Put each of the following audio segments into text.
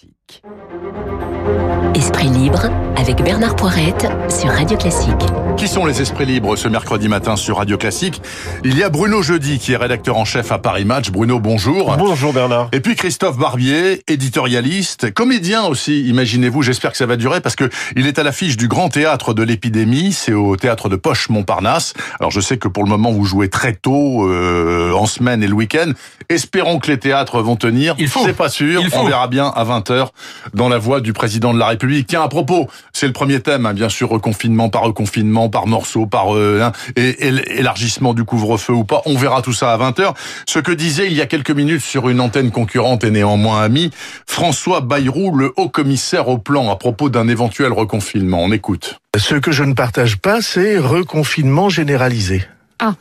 Classique. Esprit libre avec Bernard Poirette sur Radio Classique. Qui sont les esprits libres ce mercredi matin sur Radio Classique? Il y a Bruno Jeudi qui est rédacteur en chef à Paris Match. Bruno, bonjour. Bonjour Bernard. Et puis Christophe Barbier, éditorialiste, comédien aussi, imaginez-vous, j'espère que ça va durer parce que il est à l'affiche du grand théâtre de l'épidémie, c'est au théâtre de Poche Montparnasse. Alors je sais que pour le moment vous jouez très tôt euh, en semaine et le week-end. Espérons que les théâtres vont tenir. Il faut. C'est pas sûr, Il faut. on verra bien à 20h dans la voix du président de la République. Tiens, à propos, c'est le premier thème, hein, bien sûr, reconfinement par reconfinement, par morceau, par euh, hein, et, et élargissement du couvre-feu ou pas. On verra tout ça à 20h. Ce que disait il y a quelques minutes sur une antenne concurrente et néanmoins ami, François Bayrou, le haut commissaire au plan, à propos d'un éventuel reconfinement. On écoute. Ce que je ne partage pas, c'est reconfinement généralisé. Ah.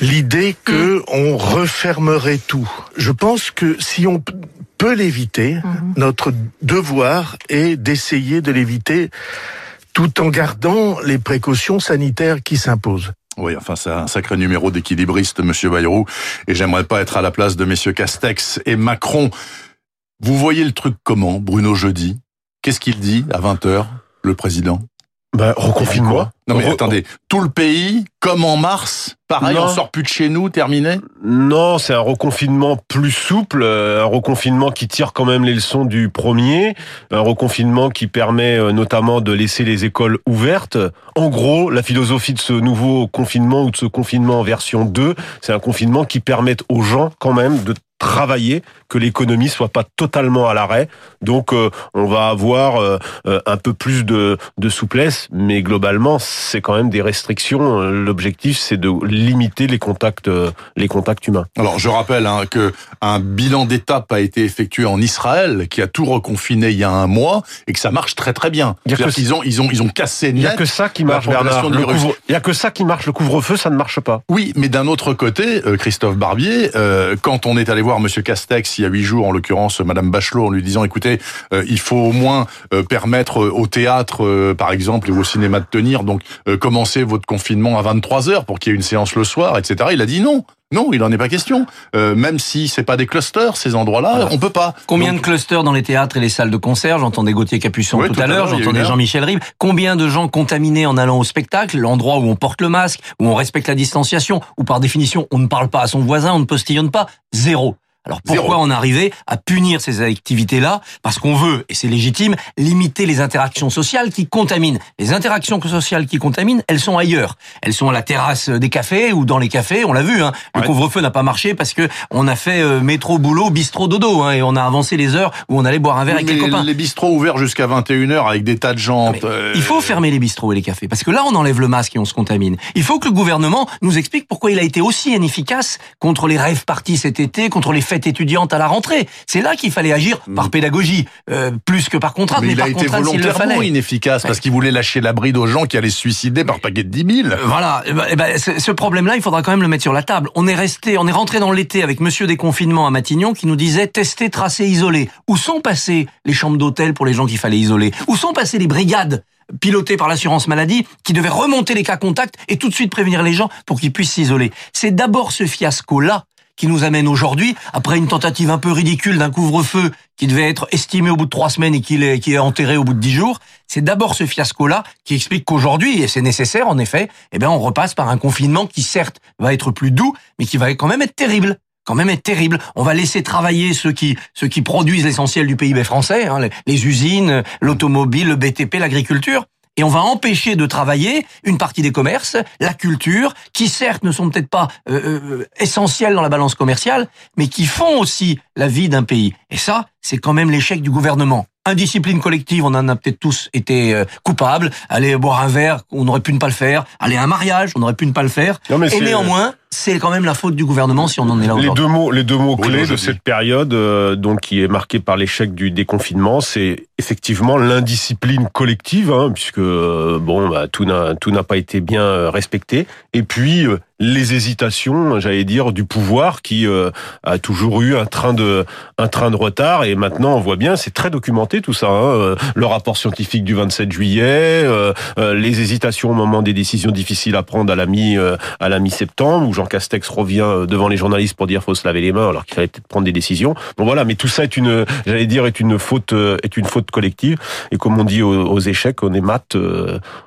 L'idée que on refermerait tout. Je pense que si on peut l'éviter, notre devoir est d'essayer de l'éviter tout en gardant les précautions sanitaires qui s'imposent. Oui, enfin, c'est un sacré numéro d'équilibriste, Monsieur Bayrou, et j'aimerais pas être à la place de Messieurs Castex et Macron. Vous voyez le truc comment, Bruno Jeudi? Qu'est-ce qu'il dit à 20h, le président? Bah, reconfine-moi. Non mais Re- attendez, tout le pays, comme en mars, pareil, Non. on sort plus de chez nous, terminé Non, c'est un reconfinement plus souple, euh, un reconfinement qui tire quand même les leçons du premier, un reconfinement qui permet euh, notamment de laisser les écoles ouvertes. En gros, la philosophie de ce nouveau confinement ou de ce confinement en version 2, c'est un confinement qui permet aux gens quand même de travailler, que l'économie soit pas totalement à l'arrêt. Donc euh, on va avoir euh, euh, un peu plus de, de souplesse, mais globalement c'est quand même des restrictions. Euh, L'objectif c'est de limiter les contacts, euh, les contacts humains. Alors je rappelle hein, que un bilan d'étape a été effectué en Israël, qui a tout reconfiné il y a un mois, et que ça marche très très bien. Il y a que qu'ils ont, ils ont, ils ont cassé Il y a que ça qui marche, Bernard. Le couvre- Il y a que ça qui marche. Le couvre-feu, ça ne marche pas. Oui, mais d'un autre côté, euh, Christophe Barbier, euh, quand on est allé voir Monsieur Castex il y a huit jours, en l'occurrence Madame Bachelot, en lui disant, écoutez, euh, il faut au moins euh, permettre euh, au théâtre, par exemple, et au cinéma de tenir, donc commencer votre confinement à 23 heures pour qu'il y ait une séance le soir, etc. Il a dit non. Non, il en est pas question. Euh, même si c'est pas des clusters, ces endroits-là, on peut pas. Combien Donc, de clusters dans les théâtres et les salles de concert J'entendais Gauthier Capuçon Oui, tout, à l'heure, j'entendais. Jean-Michel Rive. Combien de gens contaminés en allant au spectacle, l'endroit où on porte le masque, où on respecte la distanciation, où par définition on ne parle pas à son voisin, on ne postillonne pas Zéro. Alors pourquoi Zéro. on est arrivé à punir ces activités-là? Parce qu'on veut, et c'est légitime, limiter les interactions sociales qui contaminent. Les interactions sociales qui contaminent, elles sont ailleurs. Elles sont à la terrasse des cafés ou dans les cafés, on l'a vu. Hein. Le Ouais. couvre-feu n'a pas marché parce que on a fait euh, métro, boulot, bistrot, dodo. Hein, et on a avancé les heures où on allait boire un verre avec les copains. les bistrots ouverts jusqu'à 21h avec des tas de gens. Euh, Il faut fermer les bistrots et les cafés parce que là on enlève le masque et on se contamine. Il faut que le gouvernement nous explique pourquoi il a été aussi inefficace contre les rêves partis cet été, contre les fêtes étudiantes à la rentrée. C'est là qu'il fallait agir par pédagogie euh, plus que par contrainte, mais, Mais il par a été volontairement inefficace parce qu'il voulait lâcher la bride aux gens qui allaient se suicider par paquet de 10 000. Euh, Voilà, Eh ben, eh ben, ce ce problème-là, il faudra quand même le mettre sur la table. On est resté, on est rentré dans l'été avec Monsieur Déconfinement à Matignon qui nous disait tester, tracer, isoler. Où sont passées les chambres d'hôtel pour les gens qu'il fallait isoler? Où sont passées les brigades pilotées par l'assurance maladie qui devaient remonter les cas contacts et tout de suite prévenir les gens pour qu'ils puissent s'isoler? C'est d'abord ce fiasco-là qui nous amène aujourd'hui, après une tentative un peu ridicule d'un couvre-feu qui devait être estimé au bout de trois semaines et qui est, enterré au bout de dix jours, c'est d'abord ce fiasco-là qui explique qu'aujourd'hui, et c'est nécessaire en effet, eh bien on repasse par un confinement qui certes va être plus doux, mais qui va quand même être terrible quand même être terrible. On va laisser travailler ceux qui ceux qui produisent l'essentiel du PIB français, hein, les usines, l'automobile, le BTP, l'agriculture. Et on va empêcher de travailler une partie des commerces, la culture, qui certes ne sont peut-être pas euh, euh, essentiels dans la balance commerciale, mais qui font aussi la vie d'un pays. Et ça, c'est quand même l'échec du gouvernement. Indiscipline collective, on en a peut-être tous été euh, coupables. Aller boire un verre, on aurait pu ne pas le faire. Aller à un mariage, on aurait pu ne pas le faire. Non, mais Et c'est- néanmoins, c'est quand même la faute du gouvernement si on en est là Les deux mots, les deux mots clés de cette période, euh, donc qui est marquée par l'échec du déconfinement, c'est effectivement l'indiscipline collective, hein, puisque euh, bon, bah, tout n'a tout n'a pas été bien euh, respecté, et puis euh, les hésitations, j'allais dire, du pouvoir qui euh, a toujours eu un train de un train de retard, et maintenant on voit bien, c'est très documenté tout ça, hein, euh, le rapport scientifique du 27 juillet, euh, euh, les hésitations au moment des décisions difficiles à prendre à la mi euh, à la mi-septembre, Jean Castex revient euh, devant les journalistes pour dire faut se laver les mains alors qu'il fallait peut-être prendre des décisions. Bon voilà, mais tout ça est une, j'allais dire, est une faute, euh, est une faute collective. Et comme on dit aux, échecs, on est mat,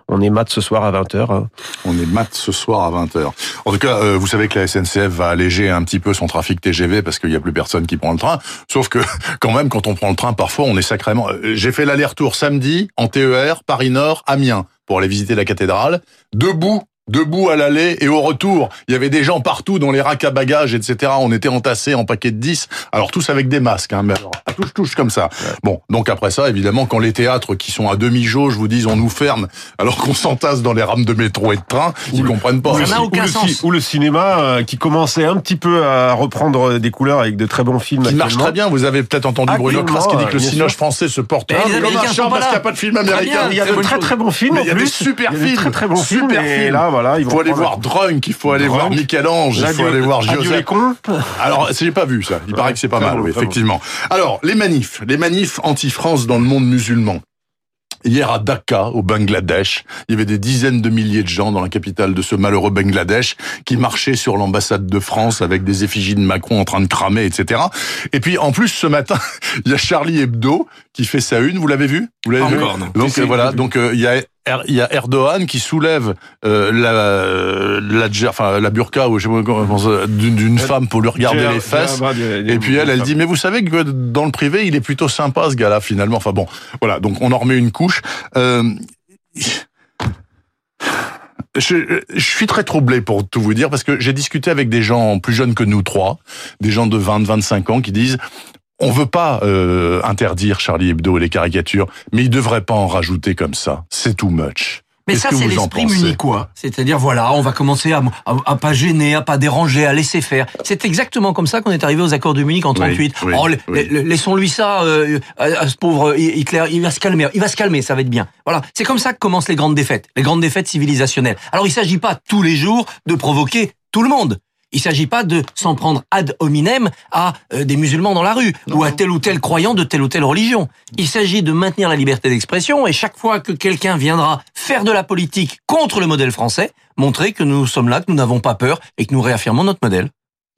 on est mat ce soir à 20h. Hein. On est mat ce soir à 20h. En tout cas, vous savez que la SNCF va alléger un petit peu son trafic TGV parce qu'il n'y a plus personne qui prend le train. Sauf que quand même, quand on prend le train, parfois on est sacrément. J'ai fait l'aller-retour samedi en TER Paris Nord Amiens pour aller visiter la cathédrale, debout debout à l'aller et au retour. Il y avait des gens partout dans les racks à bagages, etc. On était entassés en paquets de 10. Alors tous avec des masques, hein, mais alors à touche touche comme ça. Bon, donc après ça, évidemment, quand les théâtres qui sont à demi jauge vous disent on nous ferme, alors qu'on s'entasse dans les rames de métro et de train, ils comprennent pas. Ça n'a aucun ou sens. Le, ou le cinéma euh, qui commençait un petit peu à reprendre des couleurs avec de très bons films. Qui marche très bien. Vous avez peut-être entendu Bruno Kras qui dit que le cinoche français se porte bien. Il parce qu'il n'y a pas de film américain. Il y a de très très bons films. Il y a des super films. Très très bons films. là, voilà, il faut aller voir Drunk, il faut aller voir Michel-Ange, il faut aller voir Joseph. Alors, j'ai pas vu ça. Il paraît que c'est pas mal, oui, effectivement. Alors, les manifs, les manifs anti-France dans le monde musulman. Hier à Dhaka, au Bangladesh, il y avait des dizaines de milliers de gens dans la capitale de ce malheureux Bangladesh qui marchaient sur l'ambassade de France avec des effigies de Macron en train de cramer, etc. Et puis en plus ce matin, il y a Charlie Hebdo qui fait sa une. Vous l'avez vu? Vous l'avez vu? Donc voilà. Donc euh, il y a il y a Erdogan qui soulève euh, la, la, enfin, la burqa d'une femme pour lui regarder les fesses. Et puis elle, elle dit, mais vous savez que dans le privé, il est plutôt sympa ce gars-là finalement. Enfin bon, voilà, donc on en remet une couche. Euh, je, je, suis très troublé pour tout vous dire parce que j'ai discuté avec des gens plus jeunes que nous trois, des gens de 20, 25 ans qui disent on veut pas euh, interdire Charlie Hebdo et les caricatures, mais il devrait pas en rajouter comme ça. C'est too much. Mais ça, c'est l'esprit munichois. C'est-à-dire, voilà, on va commencer à, à, pas gêner, à pas déranger, à laisser faire. C'est exactement comme ça qu'on est arrivé aux accords de Munich en 38. oh, laissons-lui ça, euh, à, ce pauvre Hitler, il va se calmer, il va se calmer, ça va être bien. Voilà, c'est comme ça que commencent les grandes défaites, les grandes défaites civilisationnelles. Alors, il s'agit pas tous les jours de provoquer tout le monde. Il ne s'agit pas de s'en prendre ad hominem à euh, des musulmans dans la rue ou à tel ou tel croyant de telle ou telle religion. Il s'agit de maintenir la liberté d'expression et chaque fois que quelqu'un viendra faire de la politique contre le modèle français, montrer que nous sommes là, que nous n'avons pas peur et que nous réaffirmons notre modèle.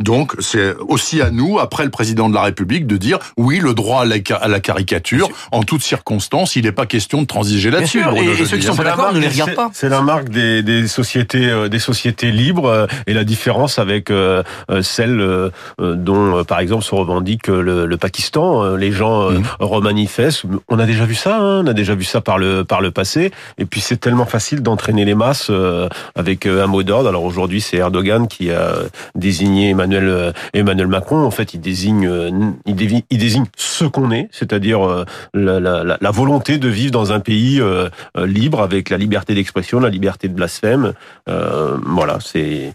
Donc, c'est aussi à nous, après le président de la République, de dire oui, le droit à la, caricature, en toutes circonstances, il n'est pas question de transiger là-dessus. Et, ceux qui sont pas d'accord ne les regardent pas. C'est la marque des, sociétés, euh, des sociétés libres, euh, et la différence avec euh, celle dont, par exemple, se revendique le, Pakistan. Les gens mmh. remanifestent. On a déjà vu ça. Hein, on a déjà vu ça par le par le passé. Et puis, c'est tellement facile d'entraîner les masses avec un mot d'ordre. Alors aujourd'hui, c'est Erdogan qui a désigné Emmanuel, euh, Emmanuel Macron, en fait, il désigne, euh, il désigne, ce qu'on est, c'est-à-dire euh, la, volonté de vivre dans un pays libre avec la liberté d'expression, la liberté de blasphème. Voilà, c'est,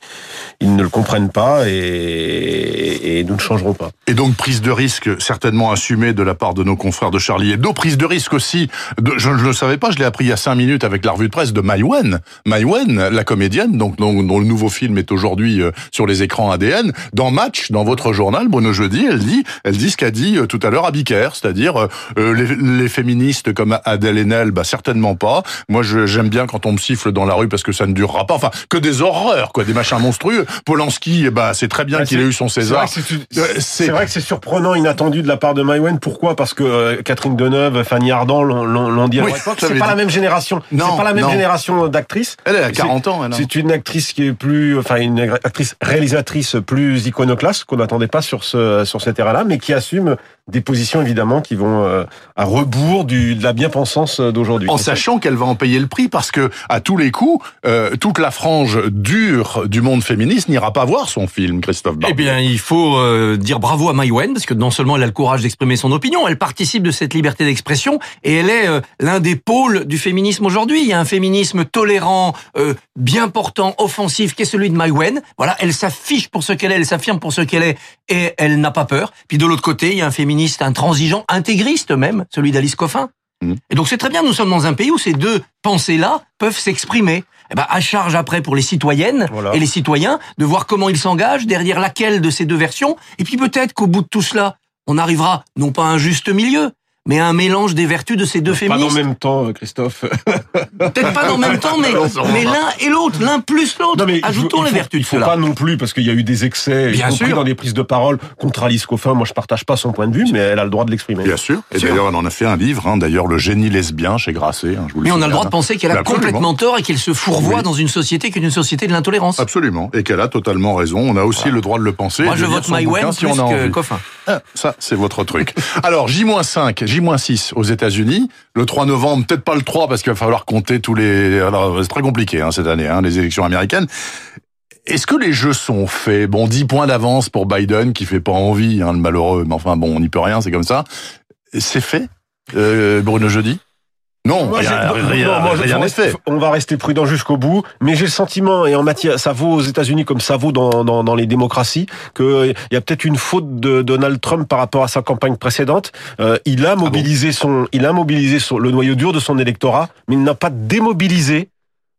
ils ne le comprennent pas et, nous ne changerons pas. Et donc prise de risque certainement assumée de la part de nos confrères de Charlie Hebdo, prise de risque aussi. Je ne le savais pas, je l'ai appris il y a cinq minutes avec la revue de presse de Maïwen, Maïwen, la comédienne, donc dont le nouveau film est aujourd'hui sur les écrans ADN dans Match, dans votre journal, Bruno Jeudi, elle dit, elle dit ce qu'a dit euh, tout à l'heure Bicaire, c'est-à-dire euh, euh, les, les, féministes comme Adèle Haenel, bah certainement pas. Moi, j'aime bien quand on me siffle dans la rue parce que ça ne durera pas. Enfin, que des horreurs, quoi, des machins monstrueux. Polanski, bah c'est très bien qu'il ait eu son César. C'est vrai que c'est surprenant, inattendu de la part de Maïwen. Pourquoi? Parce que Catherine Deneuve, Fanny Ardant l'ont dit à C'est pas la même génération. C'est pas la même génération d'actrices. Elle, elle a 40 ans. C'est une actrice qui est plus, enfin une actrice réalisatrice plus plus iconoclaste qu'on n'attendait pas sur ce sur cette ère-là, mais qui assume des positions évidemment qui vont euh, à rebours du, de la bien-pensance d'aujourd'hui. En sachant qu'elle va en payer le prix parce que à tous les coups, euh, toute la frange dure du monde féministe n'ira pas voir son film, Christophe Barbier. Eh bien, il faut euh, dire bravo à Maïwen parce que non seulement elle a le courage d'exprimer son opinion, elle participe de cette liberté d'expression et elle est l'un des pôles du féminisme aujourd'hui. Il y a un féminisme tolérant, bien portant, offensif qui est celui de Maïwen. Voilà, elle s'affiche pour ce qu'elle est, elle s'affirme pour ce qu'elle est et elle n'a pas peur. Puis de l'autre côté, il y a un féminisme intransigeant, intégriste même, celui d'Alice Coffin. Mmh. Et donc c'est très bien, nous sommes dans un pays où ces deux pensées-là peuvent s'exprimer. Eh ben, à charge après pour les citoyennes et les citoyens de voir comment ils s'engagent, derrière laquelle de ces deux versions. Et puis peut-être qu'au bout de tout cela, on arrivera non pas à un juste milieu, mais un mélange des vertus de ces deux Pas féministes. en même temps, Christophe. Peut-être pas en même temps, mais, mais l'un et l'autre, l'un plus l'autre. Non, mais Ajoutons les faut- vertus Il de faut cela. pas non plus, parce qu'il y a eu des excès, Bien y compris sûr. dans les prises de parole contre Alice Coffin. Moi, je partage pas son point de vue, mais elle a le droit de l'exprimer. Bien sûr. Et d'ailleurs, on en a fait un livre, hein, d'ailleurs, Le génie lesbien chez Grasset. hein, je vous le Mais on a le droit de penser qu'elle a complètement tort et qu'elle se fourvoie Oui. dans une société qui est une société de l'intolérance. Absolument. Et qu'elle a totalement raison. On a aussi le droit de le penser. Moi, je vote plus si on a que envie. Coffin. Ça, c'est votre truc. Alors, J-5, J-6 aux États-Unis. Le 3 novembre, peut-être pas le 3 parce qu'il va falloir compter tous les... Alors, c'est très compliqué hein, cette année, hein, les élections américaines. Est-ce que les jeux sont faits? Bon, 10 points d'avance pour Biden qui fait pas envie, hein, le malheureux. Mais enfin, bon, on n'y peut rien, c'est comme ça. C'est fait, euh, Bruno Jeudi? Non, Moi, rien rien- rien fait. On va rester prudent jusqu'au bout, mais j'ai le sentiment, et en matière, ça vaut aux États-Unis comme ça vaut dans, dans, dans les démocraties, qu'il y a peut-être une faute de Donald Trump par rapport à sa campagne précédente. Euh, il Ah a mobilisé son, il a mobilisé son, le noyau dur de son électorat, mais il n'a pas démobilisé.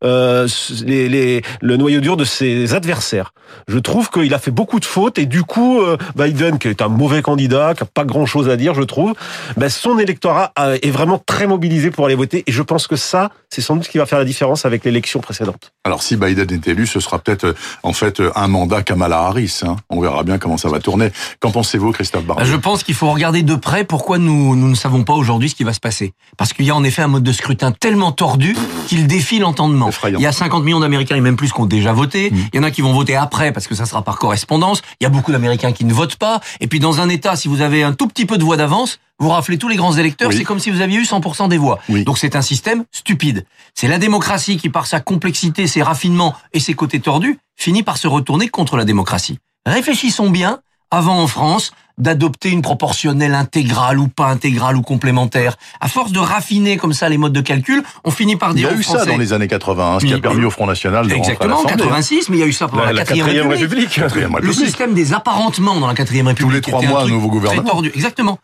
Euh, les, les, le noyau dur de ses adversaires. Je trouve qu'il a fait beaucoup de fautes et du coup euh, Biden, qui est un mauvais candidat, qui a pas grand chose à dire, je trouve, ben, son électorat euh, est vraiment très mobilisé pour aller voter et je pense que ça, c'est sans doute ce qui va faire la différence avec l'élection précédente. Alors, si Biden est élu, ce sera peut-être, en fait, un mandat Kamala Harris. Hein. On verra bien comment ça va tourner. Qu'en pensez-vous, Christophe Barbier? Je pense qu'il faut regarder de près pourquoi nous, nous ne savons pas aujourd'hui ce qui va se passer. Parce qu'il y a en effet un mode de scrutin tellement tordu qu'il défie l'entendement. Effrayant. Il y a 50 millions d'Américains et même plus qui ont déjà voté. Il y en a qui vont voter après parce que ça sera par correspondance. Il y a beaucoup d'Américains qui ne votent pas. Et puis dans un État, si vous avez un tout petit peu de voix d'avance, vous raflez tous les grands électeurs, Oui. c'est comme si vous aviez eu 100% des voix. Oui. Donc c'est un système stupide. C'est la démocratie qui, par sa complexité, ses raffinements et ses côtés tordus, finit par se retourner contre la démocratie. Réfléchissons bien, avant en France, d'adopter une proportionnelle intégrale ou pas intégrale ou complémentaire. À force de raffiner comme ça les modes de calcul, on finit par Il y dire a eu ça dans les années 80, hein, ce qui a permis au Front National de Exactement, en hein. 86, mais il y a eu ça pendant la, La, la quatrième quatrième République. République. Quatrième Le République. système des apparentements dans la quatrième République. les qui trois mois, un nouveau gouvernement. Très tordu. Exactement.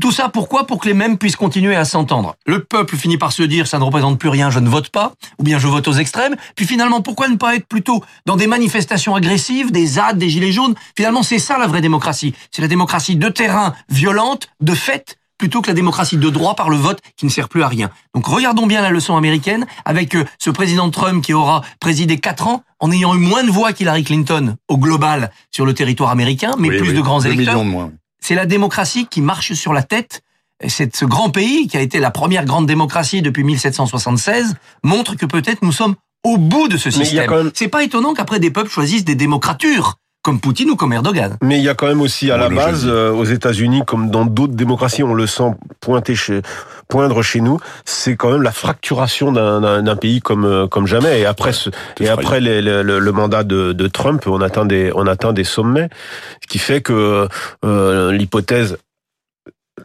Tout ça pourquoi? Pour que les mêmes puissent continuer à s'entendre. Le peuple finit par se dire ça ne représente plus rien, je ne vote pas, ou bien je vote aux extrêmes. Puis finalement, pourquoi ne pas être plutôt dans des manifestations agressives, des ZAD, des gilets jaunes? Finalement, c'est ça la vraie démocratie. C'est la démocratie de terrain, violente, de fait, plutôt que la démocratie de droit par le vote qui ne sert plus à rien. Donc regardons bien la leçon américaine avec euh, ce président Trump qui aura présidé quatre ans en ayant eu moins de voix qu'Hillary Clinton au global sur le territoire américain, mais Oui, plus oui, de grands électeurs. millions de moins. C'est la démocratie qui marche sur la tête. Et C'est ce grand pays qui a été la première grande démocratie depuis 1776 montre que peut-être nous sommes au bout de ce Mais système. même- C'est pas étonnant qu'après des peuples choisissent des démocratures comme Poutine ou comme Erdogan. Mais il y a quand même aussi à Bon, la base, euh, aux États-Unis, comme dans d'autres démocraties, on le sent pointer chez, poindre chez nous, c'est quand même la fracturation d'un- pays comme euh, comme jamais. Et après, ce, et après les- le, le- le mandat de, de Trump, on atteint des on atteint des sommets, ce qui fait que euh, l'hypothèse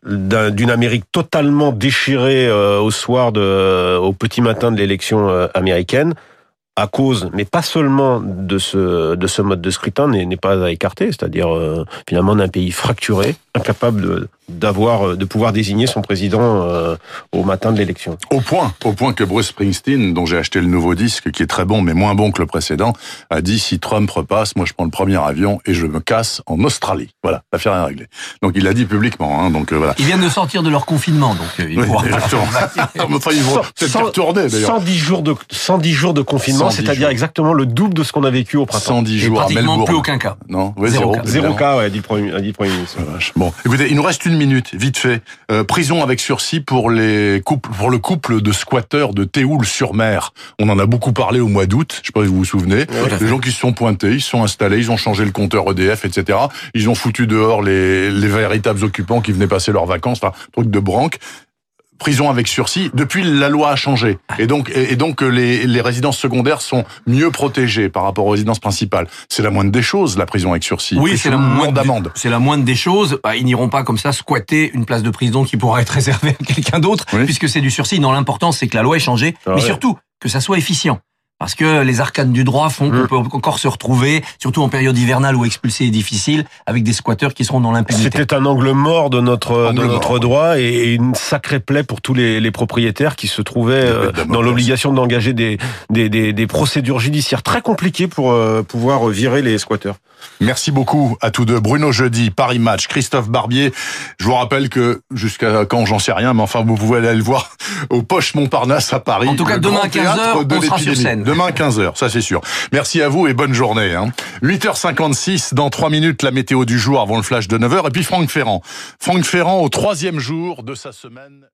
d'un- d'une Amérique totalement déchirée euh, au soir de au petit matin de l'élection euh, américaine à cause, mais pas seulement de ce de ce mode de scrutin n'est n'est pas à écarter, c'est-à-dire euh, finalement d'un pays fracturé, incapable de d'avoir euh, de pouvoir désigner son président euh, au matin de l'élection. Au point, au point que Bruce Springsteen, dont j'ai acheté le nouveau disque, qui est très bon mais moins bon que le précédent, a dit si Trump repasse, moi je prends le premier avion et je me casse en Australie. Voilà, l'affaire est réglée. Donc il l'a dit publiquement, hein, donc euh, voilà. Ils viennent de sortir de leur confinement, donc euh, ils Oui, pourront- exactement. enfin, ils vont peut-être retourner d'ailleurs. 110 jours de 110 jours de confinement, 110 c'est-à-dire exactement le double de ce qu'on a vécu au printemps. 110 et jours à pratiquement Melbourne. plus aucun cas. Non, ouais, Zéro zéro. cas. Zéro cas, ouais, dit le premier, a dit le premier ministre. La vache. Bon, écoutez, il nous reste une minute, vite fait. Euh, prison avec sursis pour les couples, pour le couple de squatteurs de Théoul-sur-Mer. On en a beaucoup parlé au mois d'août. Je sais pas si vous vous souvenez. fait. les gens qui se sont pointés, ils se sont installés, ils ont changé le compteur EDF, etc. Ils ont foutu dehors les, les véritables occupants qui venaient passer leurs vacances, enfin, truc de branque. Prison avec sursis. Depuis, la loi a changé. Et donc, et, donc, euh, les, les résidences secondaires sont mieux protégées par rapport aux résidences principales. C'est la moindre des choses, la prison avec sursis. Oui, c'est la moindre nombre d'amendes. C'est la moindre des choses. Bah, ils n'iront pas comme ça squatter une place de prison qui pourra être réservée à quelqu'un d'autre, Oui. puisque c'est du sursis. Non, l'important, c'est que la loi ait changé, Ah mais surtout que ça soit efficient. Parce que les arcanes du droit font Mmh. qu'on peut encore se retrouver, surtout en période hivernale où expulser est difficile, avec des squatteurs qui seront dans l'impunité. C'était un angle mort de notre Angle de notre mort, droit et une sacrée plaie pour tous les, les propriétaires qui se trouvaient euh, dans l'obligation d'engager des, des, des, des procédures judiciaires très compliquées pour euh, pouvoir virer les squatteurs. Merci beaucoup à tous deux. Bruno Jeudi, Paris Match, Christophe Barbier. Je vous rappelle que jusqu'à quand, j'en sais rien, mais enfin, vous pouvez aller le voir au Poche Montparnasse à Paris. En tout cas, demain à 15 théâtre heures, de on sera sur l'épidémie. scène. Demain à 15h, ça c'est sûr. Merci à vous et bonne journée. Hein. 8h56, dans 3 minutes, la météo du jour avant le flash de 9h. Et puis Franck Ferrand. Franck Ferrand au troisième jour de sa semaine.